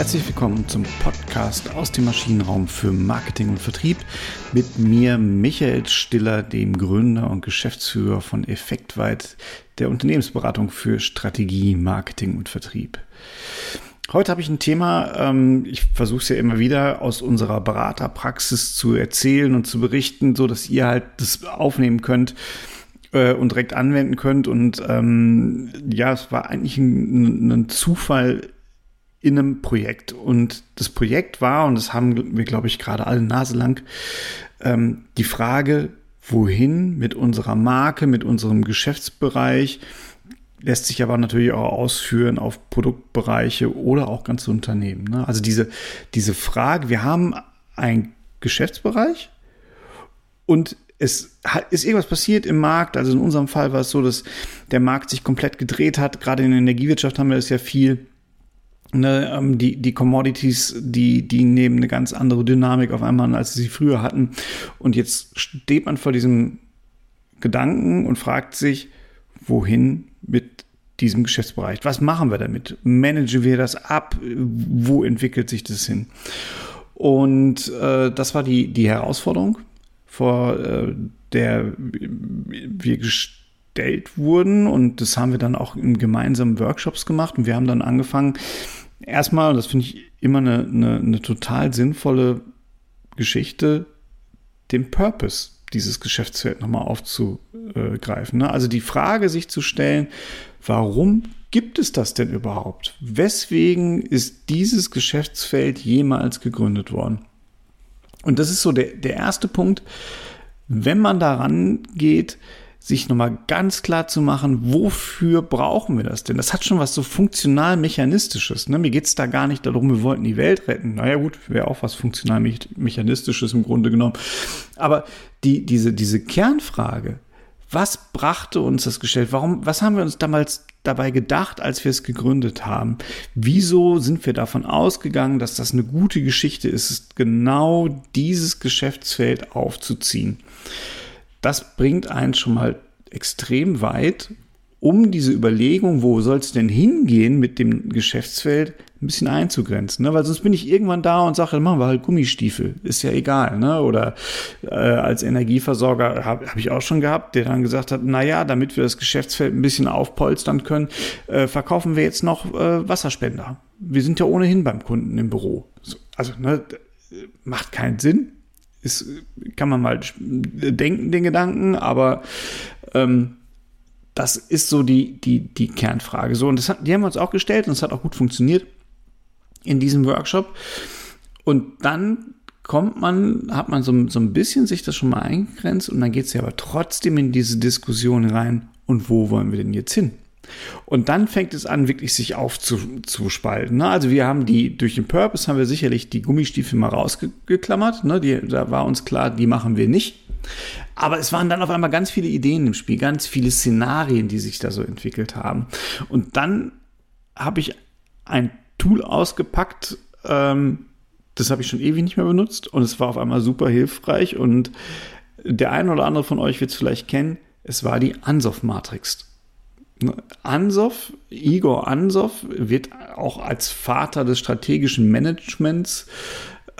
Herzlich willkommen zum Podcast aus dem Maschinenraum für Marketing und Vertrieb mit mir Michael Stiller, dem Gründer und Geschäftsführer von Effektweit, der Unternehmensberatung für Strategie, Marketing und Vertrieb. Heute habe ich ein Thema, ähm, ich versuche es ja immer wieder aus unserer Beraterpraxis zu erzählen und zu berichten, so dass ihr halt das aufnehmen könnt äh, und direkt anwenden könnt. Und ähm, ja, es war eigentlich ein, ein Zufall in einem Projekt. Und das Projekt war, und das haben wir, glaube ich, gerade alle Nase lang, ähm, die Frage, wohin mit unserer Marke, mit unserem Geschäftsbereich, lässt sich aber natürlich auch ausführen auf Produktbereiche oder auch ganze Unternehmen. Ne? Also diese, diese Frage, wir haben einen Geschäftsbereich und es ist irgendwas passiert im Markt. Also in unserem Fall war es so, dass der Markt sich komplett gedreht hat. Gerade in der Energiewirtschaft haben wir das ja viel Ne, ähm, die, die Commodities, die, die nehmen eine ganz andere Dynamik auf einmal an, als sie früher hatten. Und jetzt steht man vor diesem Gedanken und fragt sich, wohin mit diesem Geschäftsbereich? Was machen wir damit? Managen wir das ab? Wo entwickelt sich das hin? Und äh, das war die, die Herausforderung, vor äh, der wir gestellt wurden. Und das haben wir dann auch in gemeinsamen Workshops gemacht. Und wir haben dann angefangen, erstmal, das finde ich immer eine, eine, eine total sinnvolle Geschichte, den Purpose dieses Geschäftsfeld nochmal aufzugreifen. Ne? Also die Frage sich zu stellen, warum gibt es das denn überhaupt? Weswegen ist dieses Geschäftsfeld jemals gegründet worden? Und das ist so der, der erste Punkt, wenn man daran geht, sich nochmal ganz klar zu machen, wofür brauchen wir das denn? Das hat schon was so funktional mechanistisches. Ne? Mir geht es da gar nicht darum, wir wollten die Welt retten. Naja gut, wäre auch was funktional mechanistisches im Grunde genommen. Aber die, diese, diese Kernfrage, was brachte uns das Geschäft? Warum, was haben wir uns damals dabei gedacht, als wir es gegründet haben? Wieso sind wir davon ausgegangen, dass das eine gute Geschichte ist, genau dieses Geschäftsfeld aufzuziehen? Das bringt einen schon mal extrem weit, um diese Überlegung, wo soll es denn hingehen mit dem Geschäftsfeld, ein bisschen einzugrenzen. Ne? Weil sonst bin ich irgendwann da und sage, machen wir halt Gummistiefel. Ist ja egal. Ne? Oder äh, als Energieversorger habe hab ich auch schon gehabt, der dann gesagt hat, na ja, damit wir das Geschäftsfeld ein bisschen aufpolstern können, äh, verkaufen wir jetzt noch äh, Wasserspender. Wir sind ja ohnehin beim Kunden im Büro. So, also ne, macht keinen Sinn ist, kann man mal denken, den Gedanken, aber ähm, das ist so die, die, die Kernfrage. So, und das hat, die haben wir uns auch gestellt und es hat auch gut funktioniert in diesem Workshop. Und dann kommt man, hat man so, so ein bisschen sich das schon mal eingegrenzt und dann geht es ja aber trotzdem in diese Diskussion rein. Und wo wollen wir denn jetzt hin? Und dann fängt es an, wirklich sich aufzuspalten. Ne? Also wir haben die, durch den Purpose haben wir sicherlich die Gummistiefel mal rausgeklammert. Ne? Die, da war uns klar, die machen wir nicht. Aber es waren dann auf einmal ganz viele Ideen im Spiel, ganz viele Szenarien, die sich da so entwickelt haben. Und dann habe ich ein Tool ausgepackt, ähm, das habe ich schon ewig nicht mehr benutzt und es war auf einmal super hilfreich und der eine oder andere von euch wird es vielleicht kennen, es war die Ansoff-Matrix. Ansov, Igor Ansov, wird auch als Vater des strategischen Managements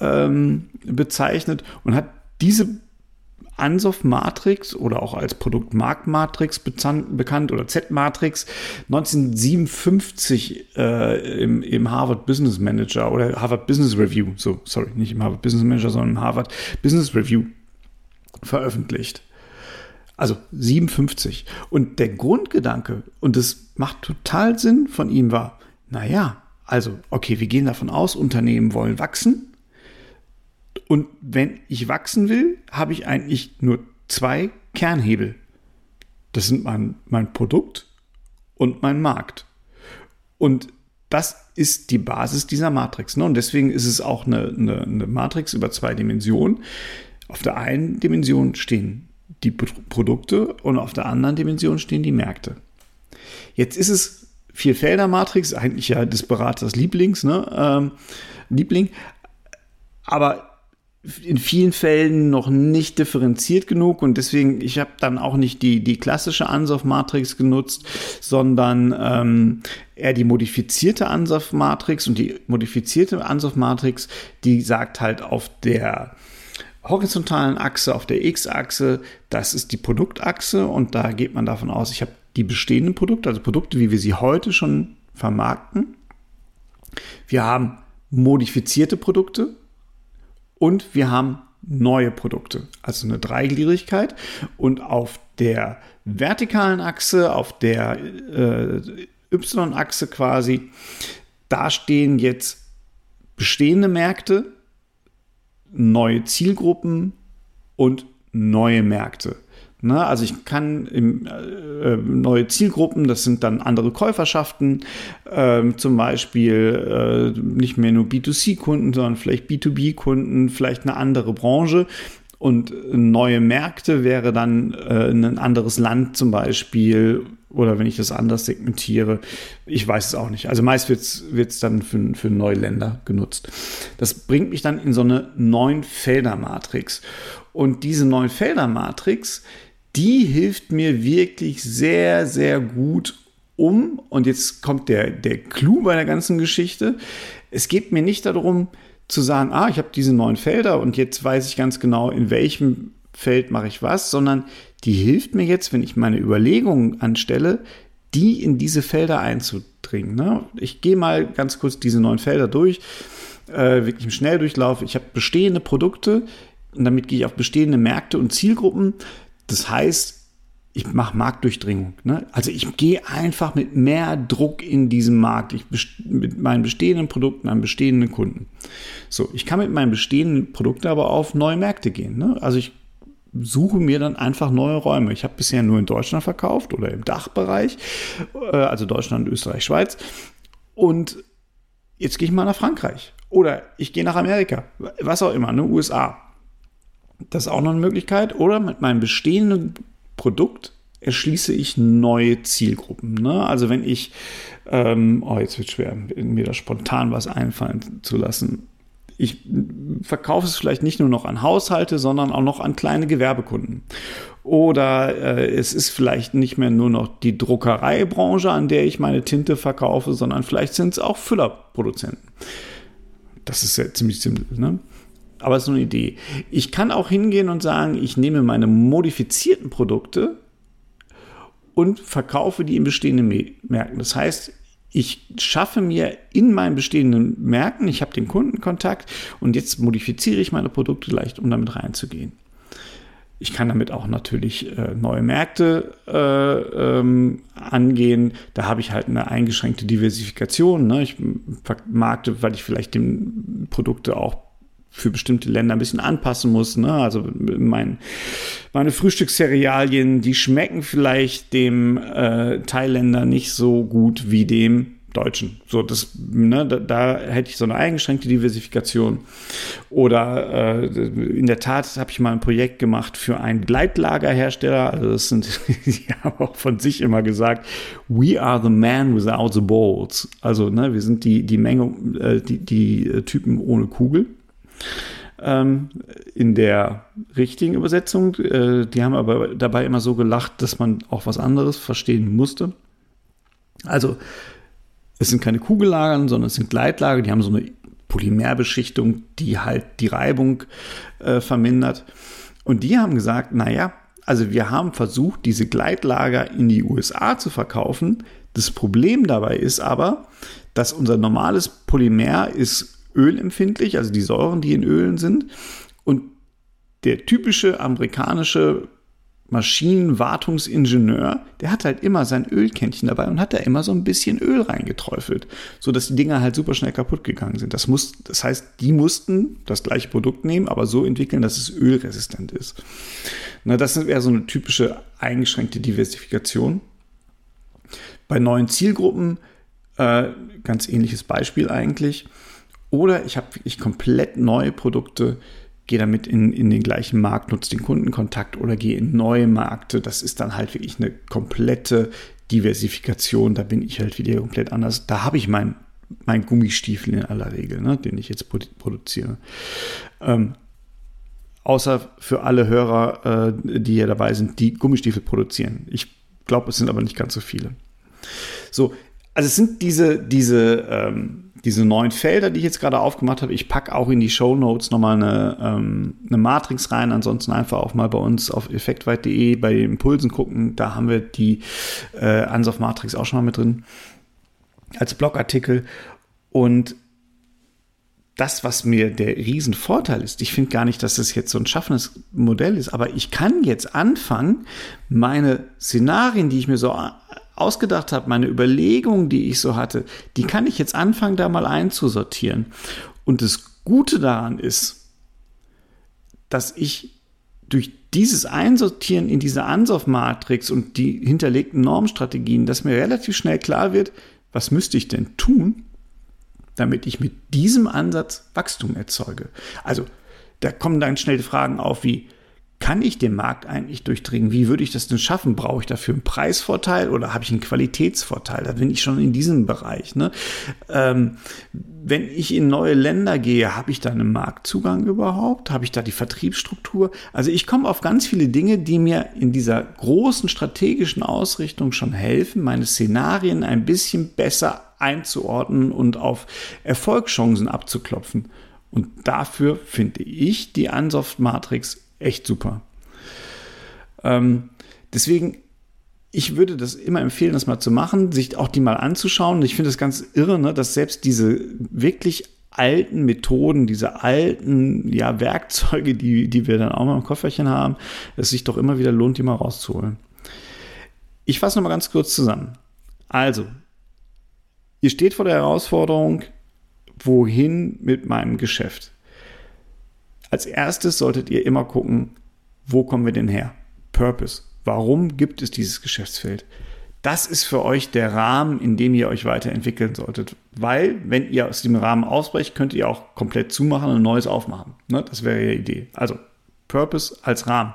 ähm, bezeichnet und hat diese Ansoff-Matrix oder auch als Produktmarktmatrix bekannt oder Z-Matrix 1957 äh, im, im, Harvard Business Manager oder Harvard Business Review, so, sorry, nicht im Harvard Business Manager, sondern im Harvard Business Review veröffentlicht. Also 57. Und der Grundgedanke, und das macht total Sinn von ihm, war, naja, also, okay, wir gehen davon aus, Unternehmen wollen wachsen. Und wenn ich wachsen will, habe ich eigentlich nur zwei Kernhebel. Das sind mein, mein Produkt und mein Markt. Und das ist die Basis dieser Matrix. Ne? Und deswegen ist es auch eine, eine, eine Matrix über zwei Dimensionen. Auf der einen Dimension stehen die Produkte und auf der anderen Dimension stehen die Märkte. Jetzt ist es Vierfelder-Matrix, eigentlich ja des Beraters Lieblings, ne? Ähm, Liebling. Aber in vielen Fällen noch nicht differenziert genug und deswegen, ich habe dann auch nicht die, die klassische Ansauf-Matrix genutzt, sondern ähm, eher die modifizierte Ansauf-Matrix und die modifizierte Ansauf-Matrix, die sagt halt auf der horizontalen Achse, auf der X-Achse, das ist die Produktachse und da geht man davon aus, ich habe die bestehenden Produkte, also Produkte, wie wir sie heute schon vermarkten. Wir haben modifizierte Produkte, und wir haben neue Produkte, also eine Dreigliedrigkeit. Und auf der vertikalen Achse, auf der äh, Y-Achse quasi, da stehen jetzt bestehende Märkte, neue Zielgruppen und neue Märkte. Ne? Also ich kann im, äh, neue Zielgruppen, das sind dann andere Käuferschaften, äh, zum Beispiel äh, nicht mehr nur B2C-Kunden, sondern vielleicht B2B-Kunden, vielleicht eine andere Branche. Und neue Märkte wäre dann äh, ein anderes Land zum Beispiel oder wenn ich das anders segmentiere, ich weiß es auch nicht. Also meist wird es dann für, für neue Länder genutzt. Das bringt mich dann in so eine neun Felder Matrix. Und diese neun Felder Matrix, die hilft mir wirklich sehr, sehr gut um. Und jetzt kommt der, der Clou bei der ganzen Geschichte. Es geht mir nicht darum zu sagen, ah, ich habe diese neun Felder und jetzt weiß ich ganz genau, in welchem Feld mache ich was, sondern die hilft mir jetzt, wenn ich meine Überlegungen anstelle, die in diese Felder einzudringen. Ne? Ich gehe mal ganz kurz diese neun Felder durch, äh, wirklich im Schnelldurchlauf. Ich habe bestehende Produkte und damit gehe ich auf bestehende Märkte und Zielgruppen. Das heißt, ich mache Marktdurchdringung. Ne? Also ich gehe einfach mit mehr Druck in diesen Markt. Ich mit meinen bestehenden Produkten an bestehenden Kunden. So, ich kann mit meinen bestehenden Produkten aber auf neue Märkte gehen. Ne? Also ich suche mir dann einfach neue Räume. Ich habe bisher nur in Deutschland verkauft oder im Dachbereich, äh, also Deutschland, Österreich, Schweiz. Und jetzt gehe ich mal nach Frankreich oder ich gehe nach Amerika, was auch immer, ne, USA. Das ist auch noch eine Möglichkeit. Oder mit meinem bestehenden Produkt erschließe ich neue Zielgruppen. Ne? Also wenn ich, ähm, oh, jetzt wird schwer, mir da spontan was einfallen zu lassen. Ich verkaufe es vielleicht nicht nur noch an Haushalte, sondern auch noch an kleine Gewerbekunden. Oder äh, es ist vielleicht nicht mehr nur noch die Druckereibranche, an der ich meine Tinte verkaufe, sondern vielleicht sind es auch Füllerproduzenten. Das ist ja ziemlich simpel. Ne? aber es ist nur eine Idee. Ich kann auch hingehen und sagen, ich nehme meine modifizierten Produkte und verkaufe die in bestehenden Märkten. Das heißt, ich schaffe mir in meinen bestehenden Märkten, ich habe den Kundenkontakt und jetzt modifiziere ich meine Produkte leicht, um damit reinzugehen. Ich kann damit auch natürlich äh, neue Märkte äh, ähm, angehen. Da habe ich halt eine eingeschränkte Diversifikation. Ne? Ich vermarkte, weil ich vielleicht die Produkte auch für bestimmte Länder ein bisschen anpassen muss. Ne? Also mein, meine Frühstückscerealien, die schmecken vielleicht dem äh, Thailänder nicht so gut wie dem Deutschen. So, das, ne, da, da hätte ich so eine eingeschränkte Diversifikation. Oder äh, in der Tat habe ich mal ein Projekt gemacht für einen Gleitlagerhersteller. Also das sind, die haben auch von sich immer gesagt, we are the man without the balls. Also, ne, wir sind die, die Menge, äh, die, die Typen ohne Kugel. Ähm, in der richtigen Übersetzung. Äh, die haben aber dabei immer so gelacht, dass man auch was anderes verstehen musste. Also, es sind keine Kugellagern, sondern es sind Gleitlager, die haben so eine Polymerbeschichtung, die halt die Reibung äh, vermindert. Und die haben gesagt, naja, also wir haben versucht, diese Gleitlager in die USA zu verkaufen. Das Problem dabei ist aber, dass unser normales Polymer ist ölempfindlich, also die Säuren, die in Ölen sind. Und der typische amerikanische Maschinenwartungsingenieur, der hat halt immer sein Ölkännchen dabei und hat da immer so ein bisschen Öl reingeträufelt, so dass die Dinger halt super schnell kaputt gegangen sind. Das muss, das heißt, die mussten das gleiche Produkt nehmen, aber so entwickeln, dass es ölresistent ist. Na, das wäre so eine typische eingeschränkte Diversifikation. Bei neuen Zielgruppen, äh, ganz ähnliches Beispiel eigentlich. Oder ich habe wirklich komplett neue Produkte, gehe damit in, in den gleichen Markt, nutze den Kundenkontakt oder gehe in neue Märkte. Das ist dann halt wirklich eine komplette Diversifikation. Da bin ich halt wieder komplett anders. Da habe ich mein, mein Gummistiefel in aller Regel, ne, den ich jetzt produziere. Ähm, Außer für alle Hörer, äh, die hier dabei sind, die Gummistiefel produzieren. Ich glaube, es sind aber nicht ganz so viele. So, also es sind diese, diese, ähm, diese neuen Felder, die ich jetzt gerade aufgemacht habe. Ich packe auch in die Show Notes nochmal eine, ähm, eine Matrix rein. Ansonsten einfach auch mal bei uns auf effektweit.de bei den Impulsen gucken. Da haben wir die äh, Ansoff Matrix auch schon mal mit drin als Blogartikel. Und das, was mir der Riesenvorteil ist, ich finde gar nicht, dass das jetzt so ein schaffendes Modell ist, aber ich kann jetzt anfangen, meine Szenarien, die ich mir so ausgedacht habe, meine Überlegungen, die ich so hatte, die kann ich jetzt anfangen, da mal einzusortieren. Und das Gute daran ist, dass ich durch dieses Einsortieren in diese Ansauf-Matrix und die hinterlegten Normstrategien, dass mir relativ schnell klar wird, was müsste ich denn tun, damit ich mit diesem Ansatz Wachstum erzeuge. Also da kommen dann schnell Fragen auf wie, kann ich den Markt eigentlich durchdringen? Wie würde ich das denn schaffen? Brauche ich dafür einen Preisvorteil oder habe ich einen Qualitätsvorteil? Da bin ich schon in diesem Bereich. Ne? Ähm, wenn ich in neue Länder gehe, habe ich da einen Marktzugang überhaupt? Habe ich da die Vertriebsstruktur? Also ich komme auf ganz viele Dinge, die mir in dieser großen strategischen Ausrichtung schon helfen, meine Szenarien ein bisschen besser einzuordnen und auf Erfolgschancen abzuklopfen. Und dafür finde ich die Ansoft-Matrix echt super. Ähm, deswegen, ich würde das immer empfehlen, das mal zu machen, sich auch die mal anzuschauen. Ich finde das ganz irre, ne, dass selbst diese wirklich alten Methoden, diese alten ja, Werkzeuge, die, die wir dann auch mal im Kofferchen haben, es sich doch immer wieder lohnt, die mal rauszuholen. Ich fasse nochmal ganz kurz zusammen. Also, ihr steht vor der Herausforderung, wohin mit meinem Geschäft? Als erstes solltet ihr immer gucken, wo kommen wir denn her? Purpose. Warum gibt es dieses Geschäftsfeld? Das ist für euch der Rahmen, in dem ihr euch weiterentwickeln solltet. Weil, wenn ihr aus dem Rahmen ausbrecht, könnt ihr auch komplett zumachen und neues aufmachen. Ne? Das wäre die Idee. Also, Purpose als Rahmen.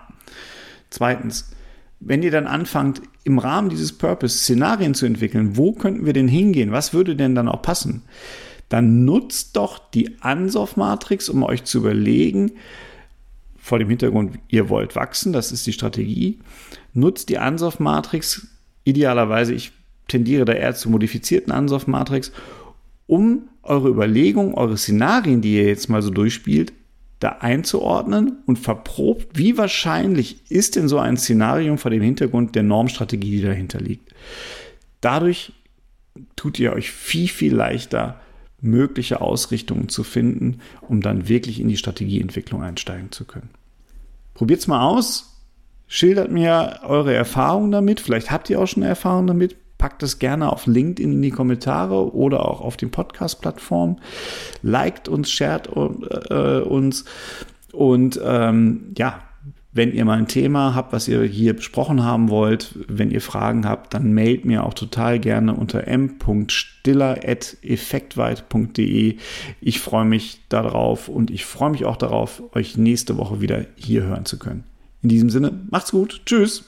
Zweitens, wenn ihr dann anfangt, im Rahmen dieses Purpose Szenarien zu entwickeln, wo könnten wir denn hingehen? Was würde denn dann auch passen? Dann nutzt doch die Ansoff-Matrix, um euch zu überlegen, vor dem Hintergrund, ihr wollt wachsen, das ist die Strategie, nutzt die Ansoff-Matrix, idealerweise, ich tendiere da eher zur modifizierten Ansoff-Matrix, um eure Überlegungen, eure Szenarien, die ihr jetzt mal so durchspielt, da einzuordnen und verprobt, wie wahrscheinlich ist denn so ein Szenario vor dem Hintergrund der Normstrategie, die dahinter liegt. Dadurch tut ihr euch viel, viel leichter, mögliche Ausrichtungen zu finden, um dann wirklich in die Strategieentwicklung einsteigen zu können. Probiert es mal aus. Schildert mir eure Erfahrungen damit. Vielleicht habt ihr auch schon Erfahrungen damit. Packt es gerne auf LinkedIn in die Kommentare oder auch auf den Podcast-Plattformen. Liked uns, shared äh, uns. Und ähm, ja, wenn ihr mal ein Thema habt, was ihr hier besprochen haben wollt, wenn ihr Fragen habt, dann mailt mir auch total gerne unter m.stiller.effektweit.de. Ich freue mich darauf und ich freue mich auch darauf, euch nächste Woche wieder hier hören zu können. In diesem Sinne, macht's gut. Tschüss.